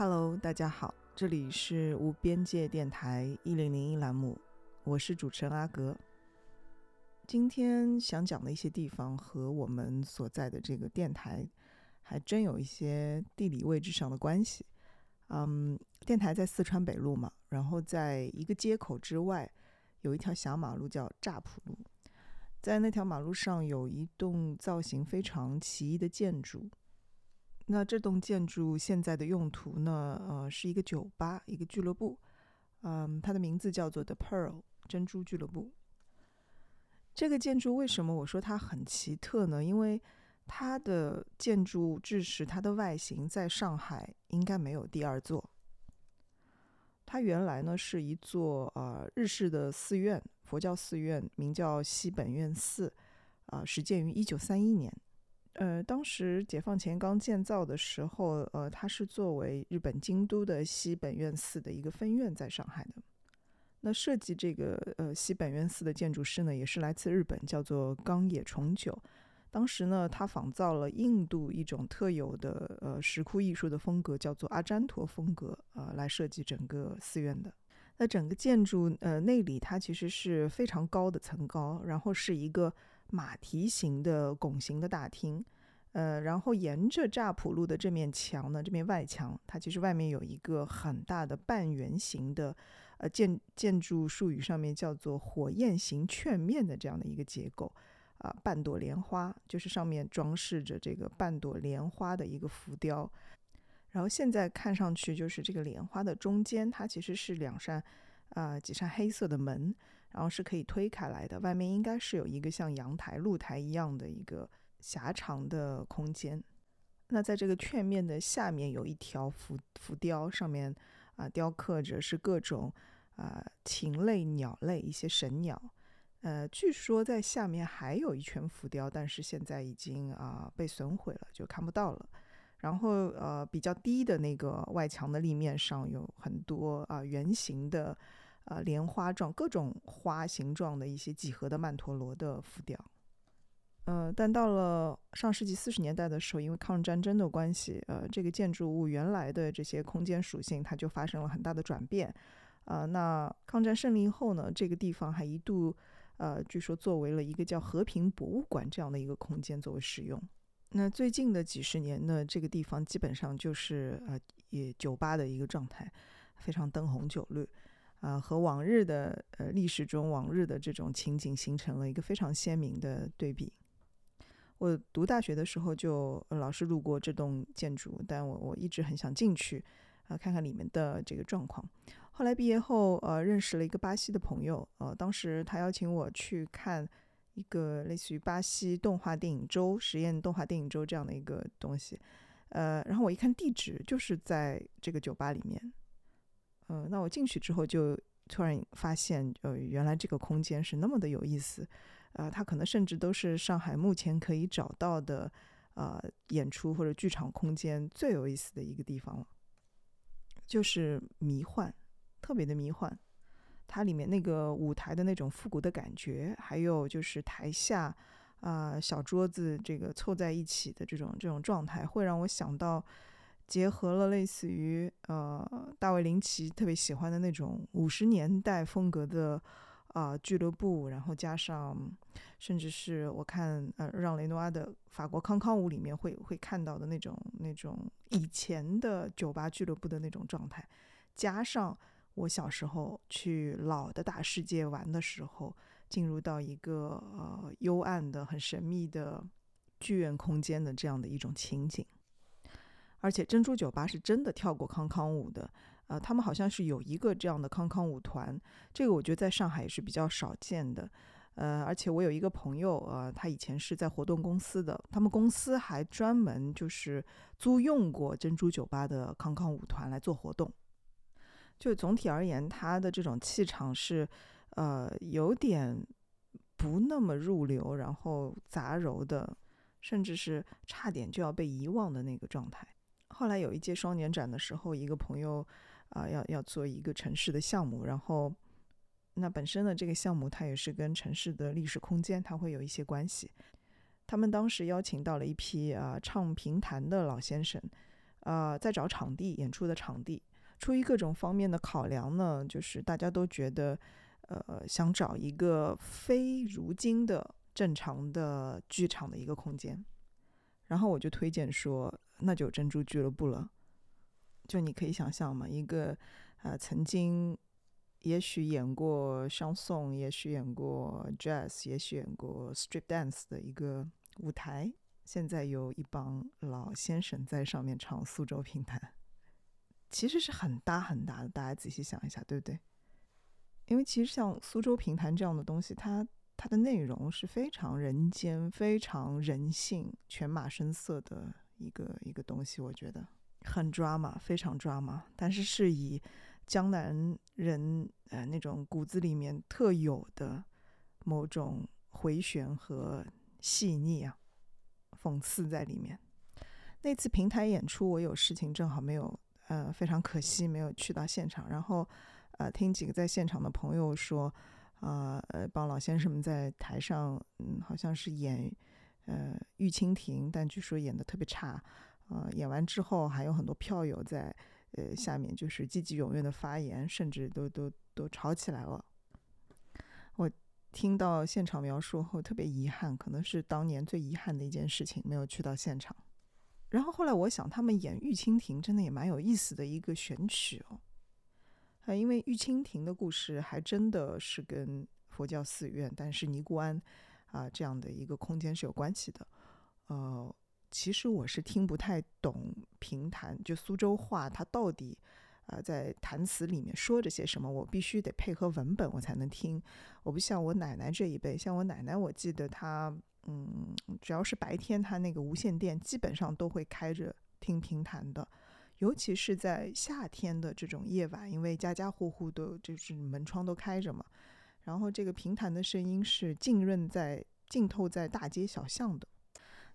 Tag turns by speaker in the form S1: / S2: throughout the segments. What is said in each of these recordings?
S1: ，Hello，大家好，这里是无边界电台一零零一栏目，我是主持人阿格。今天想讲的一些地方和我们所在的这个电台还真有一些地理位置上的关系。嗯，电台在四川北路嘛，然后在一个街口之外有一条小马路叫乍浦路，在那条马路上有一栋造型非常奇异的建筑。那这栋建筑现在的用途呢？呃，是一个酒吧，一个俱乐部。嗯，它的名字叫做 The Pearl 珍珠俱乐部。这个建筑为什么我说它很奇特呢？因为它的建筑制式，它的外形在上海应该没有第二座。它原来呢是一座呃日式的寺院，佛教寺院，名叫西本院寺，啊，始建于一九三一年。呃，当时解放前刚建造的时候，呃，它是作为日本京都的西本院寺的一个分院在上海的。那设计这个呃西本院寺的建筑师呢，也是来自日本，叫做冈野重久。当时呢，他仿造了印度一种特有的呃石窟艺术的风格，叫做阿占陀风格，呃，来设计整个寺院的。那整个建筑呃内里它其实是非常高的层高，然后是一个马蹄形的拱形的大厅。呃，然后沿着乍浦路的这面墙呢，这面外墙，它其实外面有一个很大的半圆形的，呃，建建筑术语上面叫做火焰形券面的这样的一个结构，啊，半朵莲花，就是上面装饰着这个半朵莲花的一个浮雕，然后现在看上去就是这个莲花的中间，它其实是两扇，啊，几扇黑色的门，然后是可以推开来的，外面应该是有一个像阳台、露台一样的一个。狭长的空间，那在这个券面的下面有一条浮浮雕，上面啊雕刻着是各种啊禽类、鸟类一些神鸟。呃，据说在下面还有一圈浮雕，但是现在已经啊被损毁了，就看不到了。然后呃比较低的那个外墙的立面上有很多啊圆形的啊莲花状各种花形状的一些几何的曼陀罗的浮雕。呃，但到了上世纪四十年代的时候，因为抗日战争的关系，呃，这个建筑物原来的这些空间属性，它就发生了很大的转变。啊，那抗战胜利后呢，这个地方还一度，呃，据说作为了一个叫和平博物馆这样的一个空间作为使用。那最近的几十年呢，这个地方基本上就是呃，也酒吧的一个状态，非常灯红酒绿，啊，和往日的呃历史中往日的这种情景形成了一个非常鲜明的对比。我读大学的时候就老是路过这栋建筑，但我我一直很想进去，呃，看看里面的这个状况。后来毕业后，呃，认识了一个巴西的朋友，呃，当时他邀请我去看一个类似于巴西动画电影周、实验动画电影周这样的一个东西，呃，然后我一看地址就是在这个酒吧里面，呃，那我进去之后就突然发现，呃，原来这个空间是那么的有意思，呃，它可能甚至都是上海目前可以找到的，呃，演出或者剧场空间最有意思的一个地方了，就是迷幻。特别的迷幻，它里面那个舞台的那种复古的感觉，还有就是台下啊小桌子这个凑在一起的这种这种状态，会让我想到结合了类似于呃大卫林奇特别喜欢的那种五十年代风格的啊俱乐部，然后加上甚至是我看呃让雷诺阿的法国康康舞里面会会看到的那种那种以前的酒吧俱乐部的那种状态，加上。我小时候去老的大世界玩的时候，进入到一个呃幽暗的、很神秘的剧院空间的这样的一种情景，而且珍珠酒吧是真的跳过康康舞的，呃，他们好像是有一个这样的康康舞团，这个我觉得在上海也是比较少见的，呃，而且我有一个朋友，呃，他以前是在活动公司的，他们公司还专门就是租用过珍珠酒吧的康康舞团来做活动。就总体而言，他的这种气场是，呃，有点不那么入流，然后杂糅的，甚至是差点就要被遗忘的那个状态。后来有一届双年展的时候，一个朋友啊，要要做一个城市的项目，然后那本身的这个项目它也是跟城市的历史空间它会有一些关系。他们当时邀请到了一批啊唱评弹的老先生，啊，在找场地演出的场地。出于各种方面的考量呢，就是大家都觉得，呃，想找一个非如今的正常的剧场的一个空间，然后我就推荐说，那就珍珠俱乐部了。就你可以想象嘛，一个呃曾经也许演过相送，也许演过 jazz，也许演过 street dance 的一个舞台，现在有一帮老先生在上面唱苏州评弹。其实是很大很大的，大家仔细想一下，对不对？因为其实像苏州评弹这样的东西，它它的内容是非常人间、非常人性、犬马声色的一个一个东西，我觉得很抓马，非常抓马。但是是以江南人呃那种骨子里面特有的某种回旋和细腻啊，讽刺在里面。那次平台演出，我有事情正好没有。呃，非常可惜没有去到现场。然后，呃，听几个在现场的朋友说，啊，呃，帮老先生们在台上，嗯，好像是演，呃，玉蜻蜓，但据说演的特别差。呃，演完之后还有很多票友在，呃，下面就是积极踊跃的发言，甚至都都都吵起来了。我听到现场描述后特别遗憾，可能是当年最遗憾的一件事情，没有去到现场。然后后来我想，他们演《玉蜻蜓》真的也蛮有意思的一个选曲哦，因为《玉蜻蜓》的故事还真的是跟佛教寺院，但是尼姑庵啊这样的一个空间是有关系的。呃，其实我是听不太懂评弹，就苏州话，它到底啊在弹词里面说着些什么，我必须得配合文本我才能听。我不像我奶奶这一辈，像我奶奶，我记得她。嗯，只要是白天，他那个无线电基本上都会开着听评弹的，尤其是在夏天的这种夜晚，因为家家户户都就是门窗都开着嘛，然后这个评弹的声音是浸润在浸透在大街小巷的。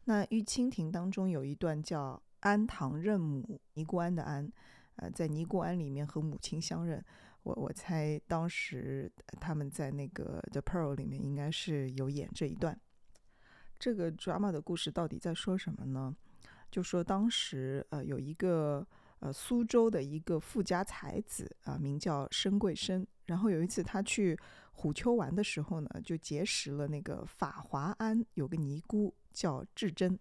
S1: 那《玉蜻蜓》当中有一段叫“安堂认母”，尼姑庵的庵，呃，在尼姑庵里面和母亲相认。我我猜当时他们在那个《The Pearl》里面应该是有演这一段。这个 drama 的故事到底在说什么呢？就说当时呃有一个呃苏州的一个富家才子啊，名叫申贵生。然后有一次他去虎丘玩的时候呢，就结识了那个法华庵有个尼姑叫智真。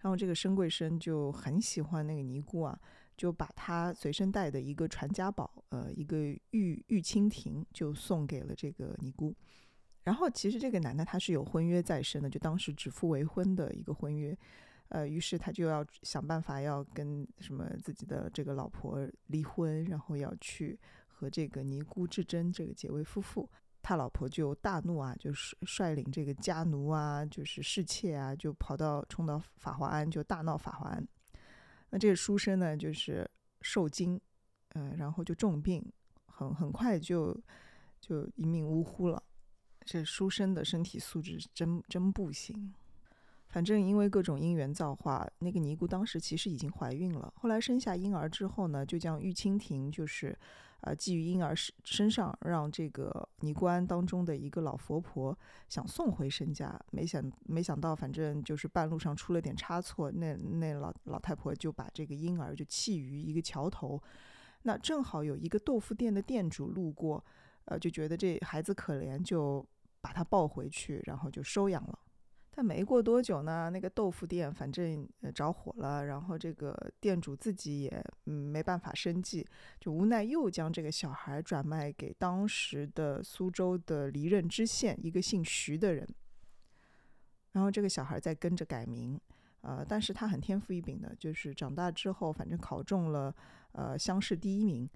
S1: 然后这个申贵生就很喜欢那个尼姑啊，就把他随身带的一个传家宝，呃，一个玉玉蜻蜓，就送给了这个尼姑。然后其实这个男的他是有婚约在身的，就当时指腹为婚的一个婚约，呃，于是他就要想办法要跟什么自己的这个老婆离婚，然后要去和这个尼姑智真这个结为夫妇。他老婆就大怒啊，就是率领这个家奴啊，就是侍妾啊，就跑到冲到法华庵，就大闹法华庵。那这个书生呢，就是受惊，呃，然后就重病，很很快就就一命呜呼了。这书生的身体素质真真不行。反正因为各种因缘造化，那个尼姑当时其实已经怀孕了。后来生下婴儿之后呢，就将玉蜻蜓就是，呃，寄于婴儿身身上，让这个尼姑庵当中的一个老佛婆想送回身家。没想没想到，反正就是半路上出了点差错，那那老老太婆就把这个婴儿就弃于一个桥头。那正好有一个豆腐店的店主路过，呃，就觉得这孩子可怜，就把他抱回去，然后就收养了。但没过多久呢，那个豆腐店反正着火了，然后这个店主自己也嗯没办法生计，就无奈又将这个小孩转卖给当时的苏州的离任知县一个姓徐的人。然后这个小孩再跟着改名，呃，但是他很天赋异禀的，就是长大之后反正考中了呃乡试第一名。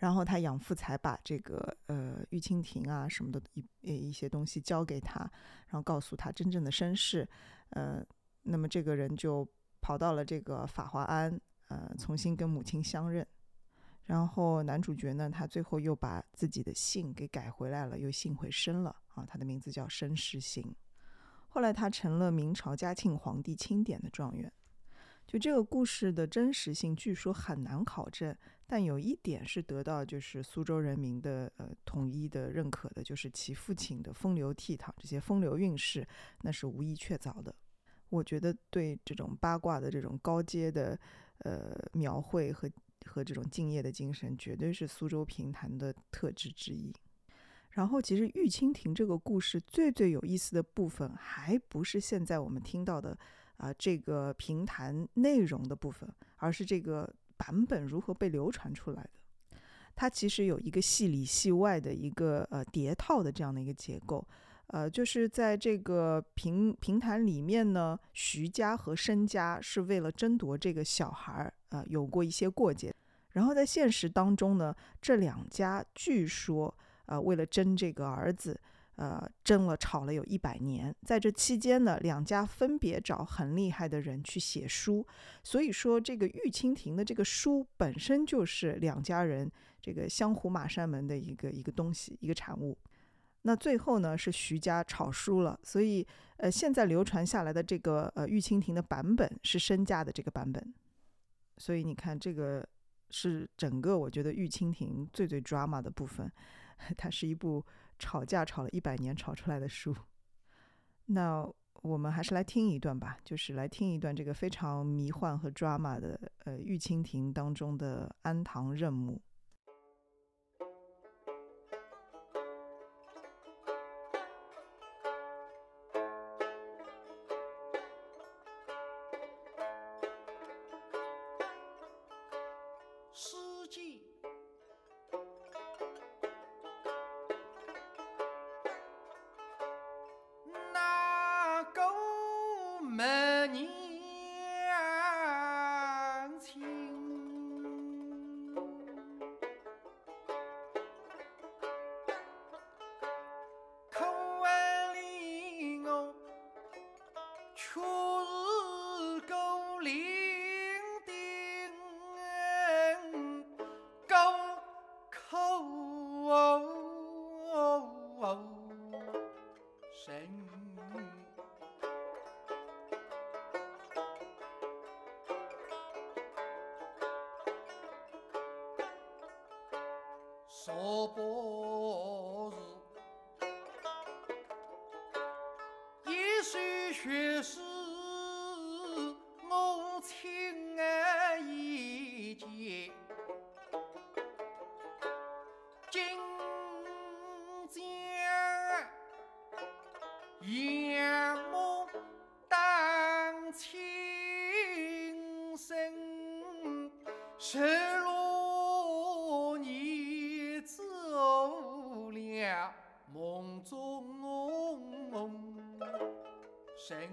S1: 然后他养父才把这个呃玉蜻蜓啊什么的一一些东西交给他，然后告诉他真正的身世，呃，那么这个人就跑到了这个法华庵，呃，重新跟母亲相认。然后男主角呢，他最后又把自己的姓给改回来了，又姓回申了啊，他的名字叫申时行。后来他成了明朝嘉庆皇帝钦点的状元。就这个故事的真实性，据说很难考证，但有一点是得到就是苏州人民的呃统一的认可的，就是其父亲的风流倜傥，这些风流韵事，那是无疑确凿的。我觉得对这种八卦的这种高阶的呃描绘和和这种敬业的精神，绝对是苏州评弹的特质之一。然后，其实玉蜻蜓这个故事最最有意思的部分，还不是现在我们听到的。啊，这个评弹内容的部分，而是这个版本如何被流传出来的。它其实有一个戏里戏外的一个呃叠套的这样的一个结构。呃，就是在这个评评弹里面呢，徐家和申家是为了争夺这个小孩儿，呃，有过一些过节。然后在现实当中呢，这两家据说呃为了争这个儿子。呃，争了吵了有一百年，在这期间呢，两家分别找很厉害的人去写书，所以说这个玉蜻蜓的这个书本身就是两家人这个相互马山门的一个一个东西，一个产物。那最后呢，是徐家炒书了，所以呃，现在流传下来的这个呃玉蜻蜓的版本是申家的这个版本，所以你看这个是整个我觉得玉蜻蜓最最 drama 的部分，它是一部。吵架吵了一百年吵出来的书，那我们还是来听一段吧，就是来听一段这个非常迷幻和 drama 的呃《玉蜻蜓》当中的安堂任
S2: 母。却是我亲
S3: 人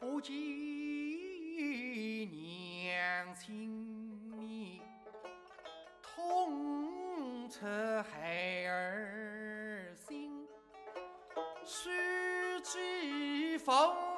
S3: 不计娘亲
S2: 痛彻孩儿心。是知否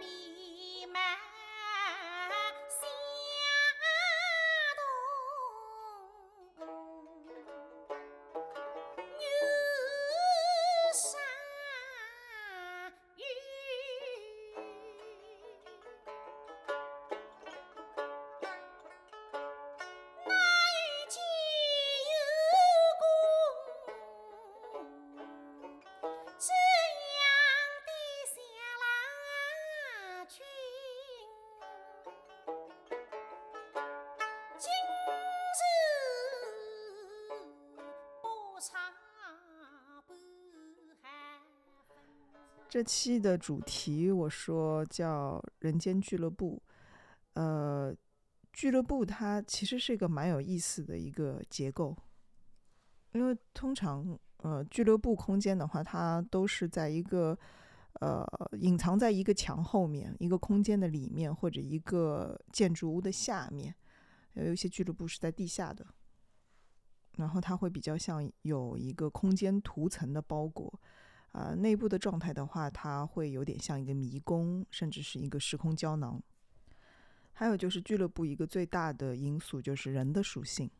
S2: 小
S1: 这期的主题我说叫“人间俱乐部”，呃，俱乐部它其实是一个蛮有意思的一个结构，因为通常呃俱乐部空间的话，它都是在一个呃隐藏在一个墙后面、一个空间的里面或者一个建筑物的下面，有一些俱乐部是在地下的，然后它会比较像有一个空间涂层的包裹。啊、内部的状态的话，它会有点像一个迷宫，甚至是一个时空胶囊。还有就是俱乐部一个最大的因素就是人的属性。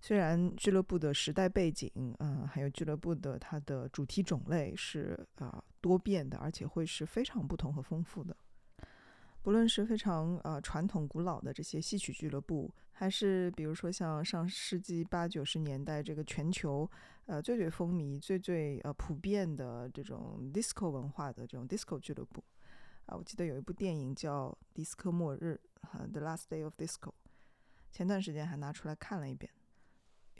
S1: 虽然俱乐部的时代背景，嗯、还有俱乐部的它的主题种类是啊、多变的，而且会是非常不同和丰富的。不论是非常呃传统古老的这些戏曲俱乐部，还是比如说像上世纪八九十年代这个全球呃最最风靡、最最呃普遍的这种 disco 文化的这种 disco 俱乐部啊，我记得有一部电影叫《迪斯科末日》哈，《The Last Day of Disco》，前段时间还拿出来看了一遍。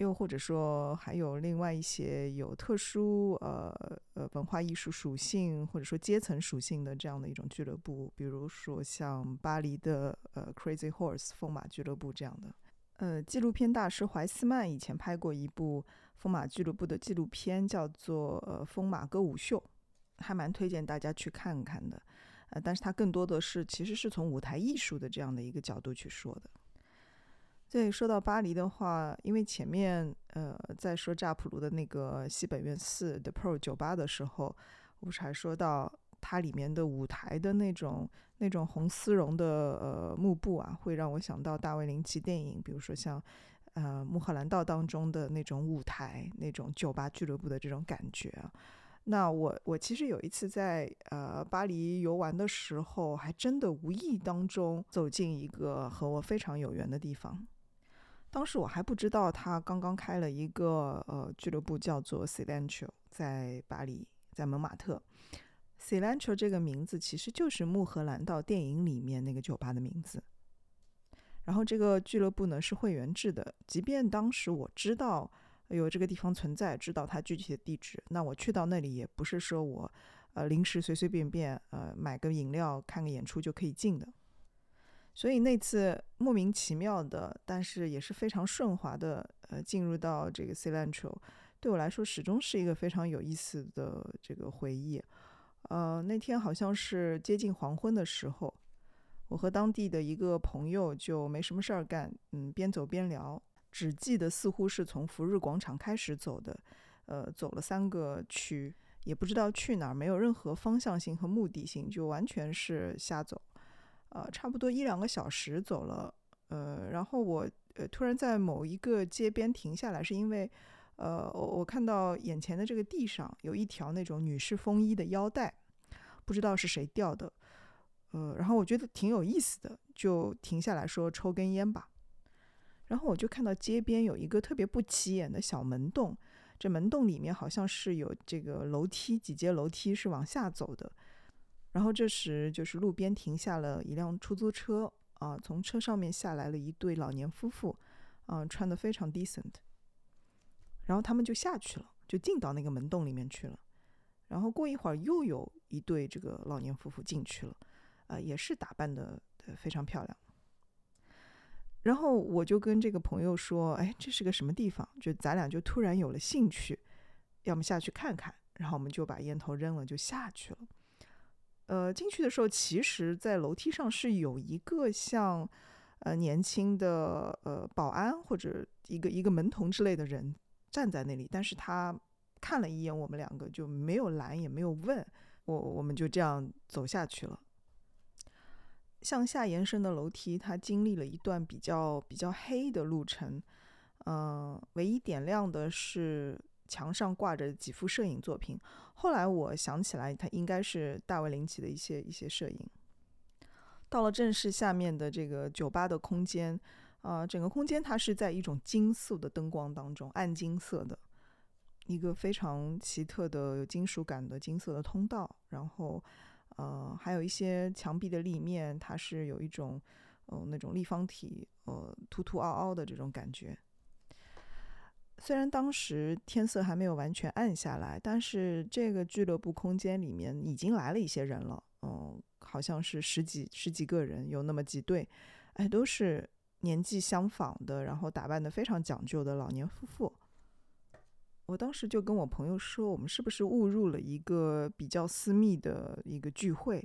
S1: 又或者说，还有另外一些有特殊呃呃文化艺术属性或者说阶层属性的这样的一种俱乐部，比如说像巴黎的呃 Crazy Horse 风马俱乐部这样的。呃，纪录片大师怀斯曼以前拍过一部风马俱乐部的纪录片，叫做《呃风马歌舞秀》，还蛮推荐大家去看看的。呃，但是它更多的是其实是从舞台艺术的这样的一个角度去说的。对，说到巴黎的话，因为前面呃在说乍普卢的那个西本院四的 Pro 酒吧的时候，我不是还说到它里面的舞台的那种那种红丝绒的呃幕布啊，会让我想到大卫林奇电影，比如说像呃《穆赫兰道》当中的那种舞台，那种酒吧俱乐部的这种感觉。那我我其实有一次在呃巴黎游玩的时候，还真的无意当中走进一个和我非常有缘的地方。当时我还不知道他刚刚开了一个呃俱乐部，叫做 Cilantro，在巴黎，在蒙马特。Cilantro 这个名字其实就是《穆赫兰道》电影里面那个酒吧的名字。然后这个俱乐部呢是会员制的，即便当时我知道有这个地方存在，知道它具体的地址，那我去到那里也不是说我呃临时随随便便呃买个饮料看个演出就可以进的。所以那次莫名其妙的，但是也是非常顺滑的，呃，进入到这个 Cilantro，对我来说始终是一个非常有意思的这个回忆。呃，那天好像是接近黄昏的时候，我和当地的一个朋友就没什么事儿干，嗯，边走边聊，只记得似乎是从福日广场开始走的，呃，走了三个区，也不知道去哪儿，没有任何方向性和目的性，就完全是瞎走。呃，差不多一两个小时走了，呃，然后我呃突然在某一个街边停下来，是因为，呃，我我看到眼前的这个地上有一条那种女士风衣的腰带，不知道是谁掉的，呃，然后我觉得挺有意思的，就停下来说抽根烟吧。然后我就看到街边有一个特别不起眼的小门洞，这门洞里面好像是有这个楼梯，几阶楼梯是往下走的。然后这时，就是路边停下了一辆出租车啊，从车上面下来了一对老年夫妇，啊，穿的非常 decent。然后他们就下去了，就进到那个门洞里面去了。然后过一会儿，又有一对这个老年夫妇进去了，啊，也是打扮的非常漂亮。然后我就跟这个朋友说：“哎，这是个什么地方？”就咱俩就突然有了兴趣，要么下去看看。然后我们就把烟头扔了，就下去了。呃，进去的时候，其实，在楼梯上是有一个像，呃，年轻的呃保安或者一个一个门童之类的人站在那里，但是他看了一眼我们两个，就没有拦，也没有问我，我们就这样走下去了。向下延伸的楼梯，它经历了一段比较比较黑的路程，嗯，唯一点亮的是。墙上挂着几幅摄影作品，后来我想起来，它应该是大卫林奇的一些一些摄影。到了正式下面的这个酒吧的空间，啊，整个空间它是在一种金色的灯光当中，暗金色的，一个非常奇特的有金属感的金色的通道，然后，呃，还有一些墙壁的立面，它是有一种，呃，那种立方体，呃，凸凸凹凹的这种感觉。虽然当时天色还没有完全暗下来，但是这个俱乐部空间里面已经来了一些人了。嗯，好像是十几十几个人，有那么几对，哎，都是年纪相仿的，然后打扮的非常讲究的老年夫妇。我当时就跟我朋友说，我们是不是误入了一个比较私密的一个聚会？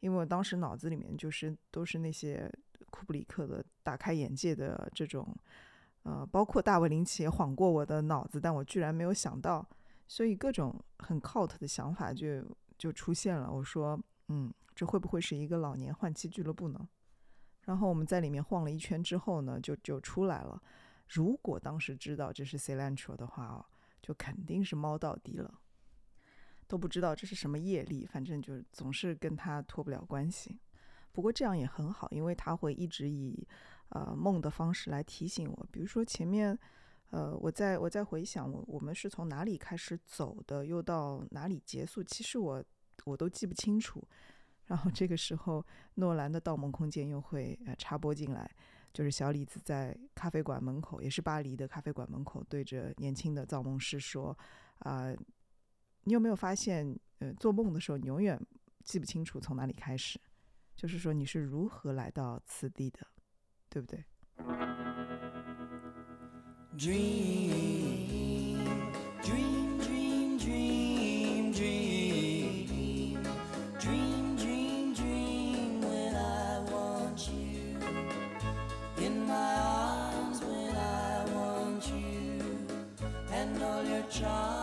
S1: 因为我当时脑子里面就是都是那些库布里克的大开眼界的这种。呃，包括大卫林奇也晃过我的脑子，但我居然没有想到，所以各种很 cult 的想法就就出现了。我说，嗯，这会不会是一个老年换妻俱乐部呢？然后我们在里面晃了一圈之后呢，就就出来了。如果当时知道这是 Cilantro 的话哦，就肯定是猫到底了，都不知道这是什么业力，反正就总是跟他脱不了关系。不过这样也很好，因为他会一直以。呃，梦的方式来提醒我，比如说前面，呃，我在我在回想我我们是从哪里开始走的，又到哪里结束，其实我我都记不清楚。然后这个时候，诺兰的《盗梦空间》又会呃插播进来，就是小李子在咖啡馆门口，也是巴黎的咖啡馆门口，对着年轻的造梦师说：“啊，你有没有发现，呃，做梦的时候你永远记不清楚从哪里开始，就是说你是如何来到此地的。”对不对
S3: ？Dream, dream, dream, dream, dream, dream, dream, dream. When I want you in my arms,
S4: when I want you and all your charms.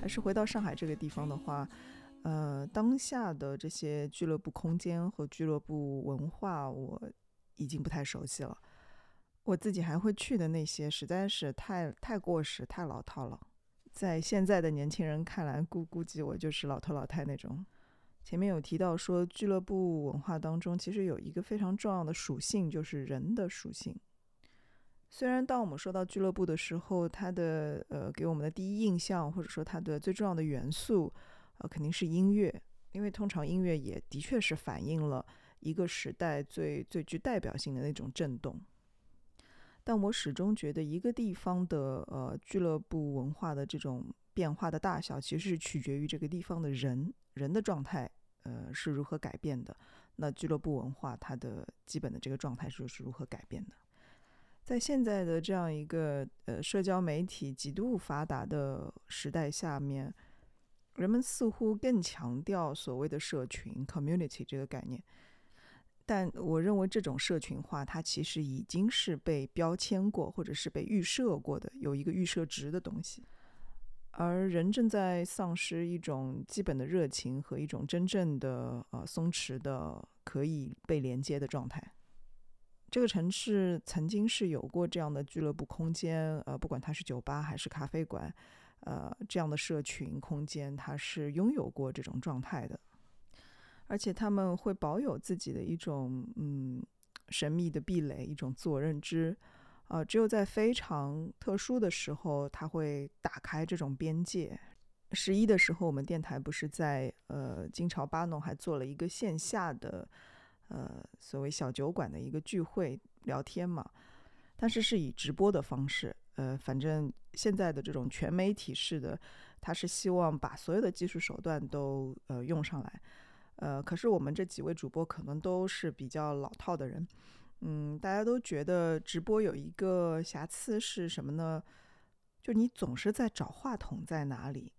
S1: 还是回到上海这个地方的话，呃，当下的这些俱乐部空间和俱乐部文化，我已经不太熟悉了。我自己还会去的那些，实在是太太过时、太老套了。在现在的年轻人看来，估估计我就是老头老太那种。前面有提到说，俱乐部文化当中其实有一个非常重要的属性，就是人的属性。虽然当我们说到俱乐部的时候，它的呃给我们的第一印象，或者说它的最重要的元素，呃肯定是音乐，因为通常音乐也的确是反映了一个时代最最具代表性的那种震动。但我始终觉得，一个地方的呃俱乐部文化的这种变化的大小，其实是取决于这个地方的人人的状态，呃是如何改变的。那俱乐部文化它的基本的这个状态是是如何改变的？在现在的这样一个呃社交媒体极度发达的时代下面，人们似乎更强调所谓的社群 （community） 这个概念。但我认为这种社群化，它其实已经是被标签过，或者是被预设过的，有一个预设值的东西。而人正在丧失一种基本的热情和一种真正的呃松弛的可以被连接的状态。这个城市曾经是有过这样的俱乐部空间，呃，不管它是酒吧还是咖啡馆，呃，这样的社群空间，它是拥有过这种状态的。而且他们会保有自己的一种嗯神秘的壁垒，一种自我认知，呃，只有在非常特殊的时候，他会打开这种边界。十一的时候，我们电台不是在呃金朝巴弄还做了一个线下的呃所谓小酒馆的一个聚会聊天嘛，但是是以直播的方式，呃，反正现在的这种全媒体式的，他是希望把所有的技术手段都呃用上来。呃，可是我们这几位主播可能都是比较老套的人，嗯，大家都觉得直播有一个瑕疵是什么呢？就你总是在找话筒在哪里，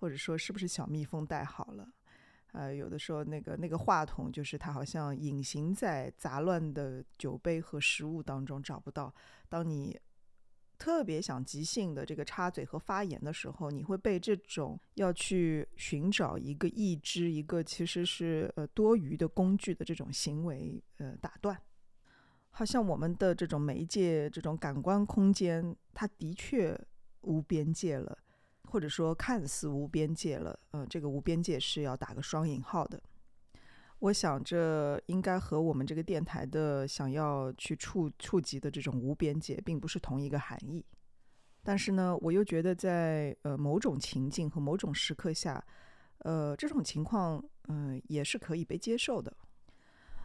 S1: 或者说是不是小蜜蜂带好了？呃，有的时候那个那个话筒就是它好像隐形在杂乱的酒杯和食物当中找不到。当你特别想即兴的这个插嘴和发言的时候，你会被这种要去寻找一个义肢、一个其实是呃多余的工具的这种行为呃打断。好像我们的这种媒介、这种感官空间，它的确无边界了，或者说看似无边界了。呃，这个无边界是要打个双引号的。我想，这应该和我们这个电台的想要去触触及的这种无边界，并不是同一个含义。但是呢，我又觉得在呃某种情境和某种时刻下，呃这种情况，嗯、也是可以被接受的。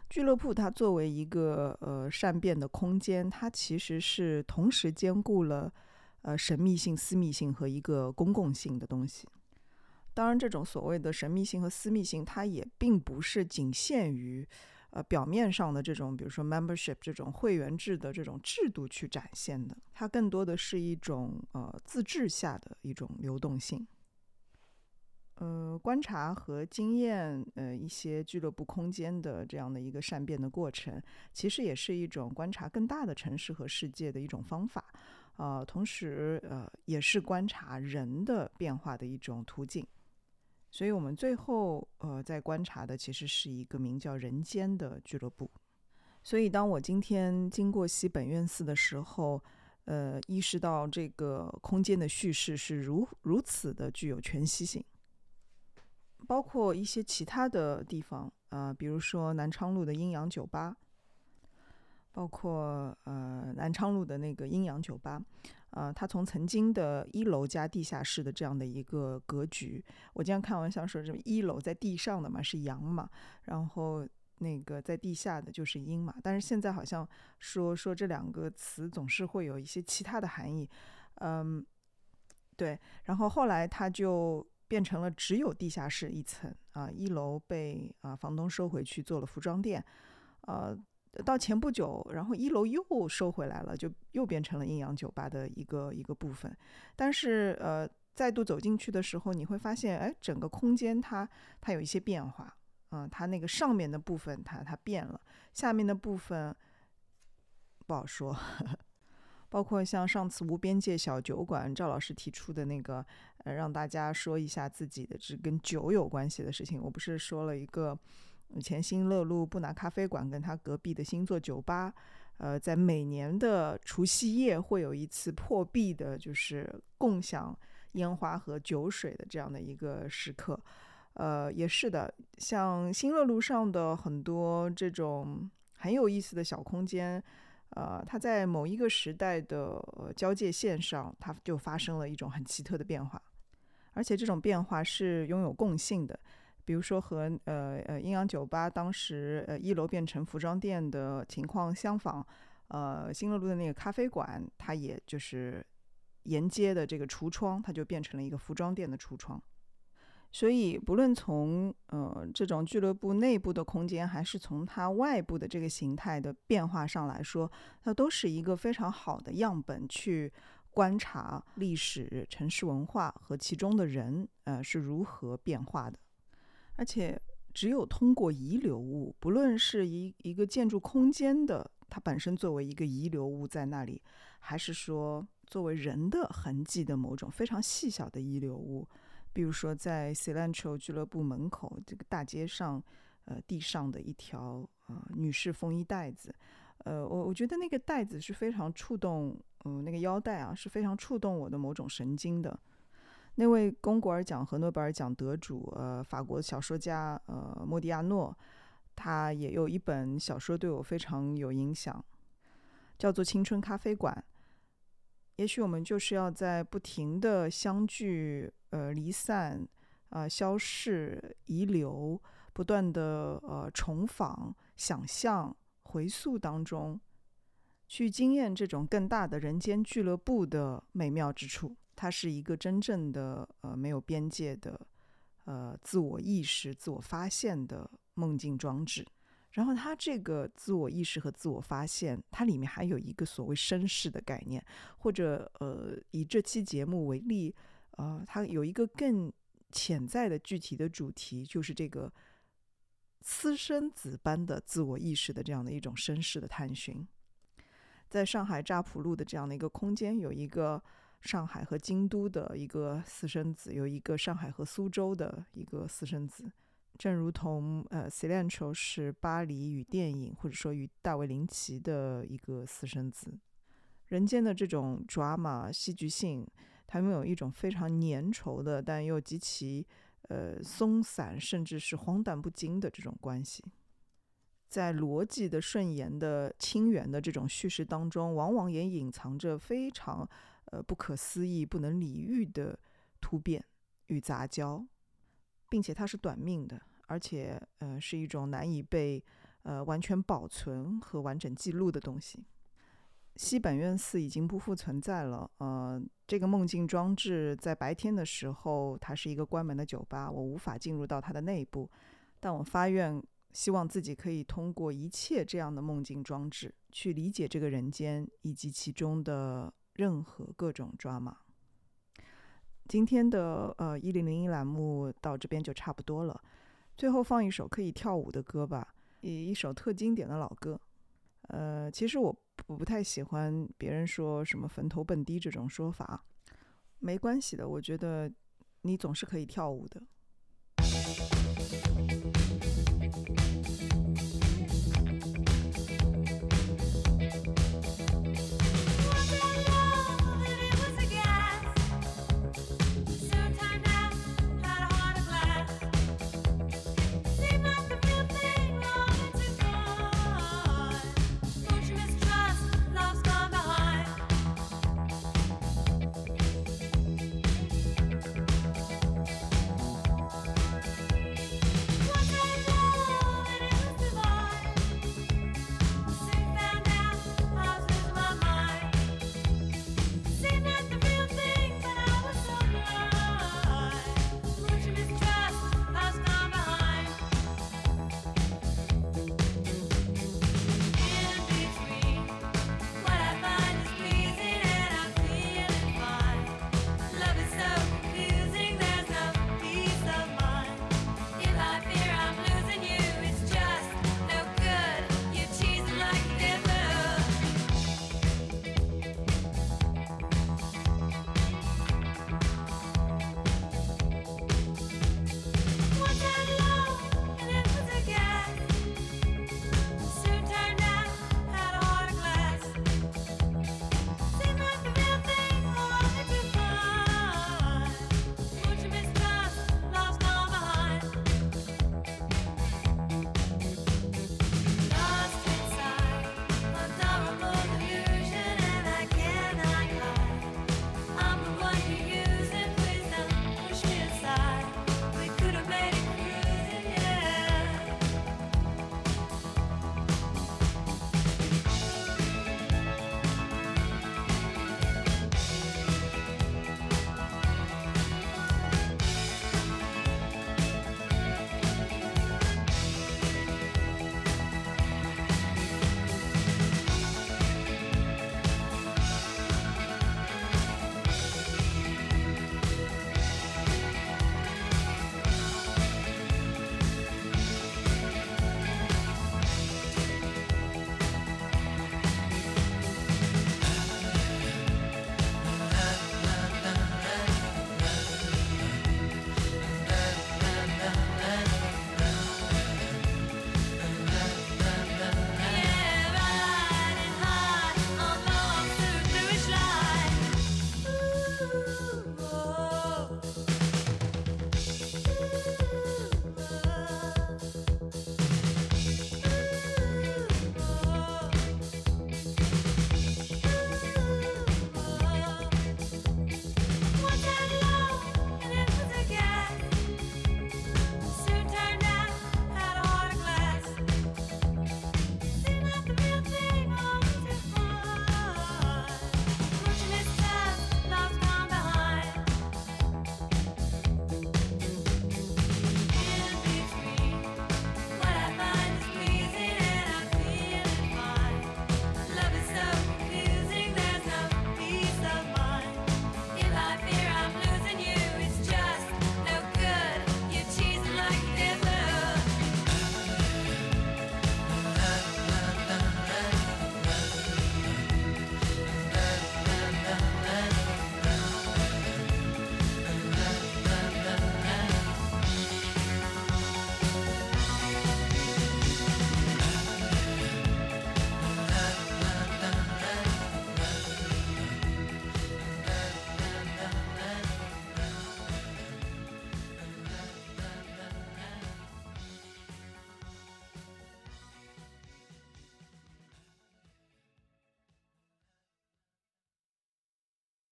S1: 俱乐部它作为一个呃善变的空间，它其实是同时兼顾了呃神秘性、私密性和一个公共性的东西。当然，这种所谓的神秘性和私密性，它也并不是仅限于呃表面上的这种，比如说 membership 这种会员制的这种制度去展现的，它更多的是一种呃自治下的一种流动性。呃，观察和经验，呃，一些俱乐部空间的这样的一个善变的过程，其实也是一种观察更大的城市和世界的一种方法，呃，同时，呃，也是观察人的变化的一种途径。所以我们最后，呃，在观察的其实是一个名叫“人间”的俱乐部。所以，当我今天经过西本院寺的时候，呃，意识到这个空间的叙事是如如此的具有全息性。包括一些其他的地方，呃，比如说南昌路的阴阳酒吧，包括呃南昌路的那个阴阳酒吧，呃，它从曾经的一楼加地下室的这样的一个格局，我经常开玩笑说，这一楼在地上的嘛是阳嘛，然后那个在地下的就是阴嘛，但是现在好像说说这两个词总是会有一些其他的含义，嗯，对，然后后来它就。变成了只有地下室一层啊，一楼被啊房东收回去做了服装店，呃，到前不久，然后一楼又收回来了，就又变成了阴阳酒吧的一个一个部分。但是呃，再度走进去的时候，你会发现，哎，整个空间它它有一些变化，嗯，它那个上面的部分它它变了，下面的部分不好说。包括像上次无边界小酒馆赵老师提出的那个，呃，让大家说一下自己的这跟酒有关系的事情。我不是说了一个，前新乐路布拿咖啡馆跟他隔壁的星座酒吧，呃，在每年的除夕夜会有一次破壁的，就是共享烟花和酒水的这样的一个时刻。呃，也是的，像新乐路上的很多这种很有意思的小空间。呃，它在某一个时代的交界线上，它就发生了一种很奇特的变化，而且这种变化是拥有共性的。比如说和呃呃阴阳酒吧当时呃一楼变成服装店的情况相仿，呃新乐路的那个咖啡馆，它也就是沿街的这个橱窗，它就变成了一个服装店的橱窗。所以，不论从呃这种俱乐部内部的空间，还是从它外部的这个形态的变化上来说，它都是一个非常好的样本，去观察历史、城市文化和其中的人，呃是如何变化的。而且，只有通过遗留物，不论是一一个建筑空间的它本身作为一个遗留物在那里，还是说作为人的痕迹的某种非常细小的遗留物。比如说，在 Cilantro 俱乐部门口这个大街上，呃，地上的一条呃女士风衣带子，呃，我我觉得那个带子是非常触动，嗯，那个腰带啊是非常触动我的某种神经的。那位龚古尔奖和诺贝尔奖得主，呃，法国小说家，呃，莫迪亚诺，他也有一本小说对我非常有影响，叫做《青春咖啡馆》。也许我们就是要在不停的相聚、呃离散、啊消逝、遗留、不断的呃重访、想象、回溯当中，去经验这种更大的人间俱乐部的美妙之处。它是一个真正的呃没有边界的呃自我意识、自我发现的梦境装置。然后，它这个自我意识和自我发现，它里面还有一个所谓绅士的概念，或者呃，以这期节目为例，呃，它有一个更潜在的具体的主题，就是这个私生子般的自我意识的这样的一种绅士的探寻。在上海乍浦路的这样的一个空间，有一个上海和京都的一个私生子，有一个上海和苏州的一个私生子。正如同呃，Cilantro 是巴黎与电影，或者说与大卫林奇的一个私生子。人间的这种 drama 戏剧性，它拥有一种非常粘稠的，但又极其呃松散，甚至是荒诞不经的这种关系。在逻辑的顺延的清源的这种叙事当中，往往也隐藏着非常呃不可思议、不能理喻的突变与杂交，并且它是短命的。而且，呃，是一种难以被呃完全保存和完整记录的东西。西本院寺已经不复存在了。呃，这个梦境装置在白天的时候，它是一个关门的酒吧，我无法进入到它的内部。但我发愿，希望自己可以通过一切这样的梦境装置，去理解这个人间以及其中的任何各种抓马。今天的呃一零零一栏目到这边就差不多了。最后放一首可以跳舞的歌吧，一一首特经典的老歌。呃，其实我不不太喜欢别人说什么坟头蹦迪这种说法，没关系的，我觉得你总是可以跳舞的。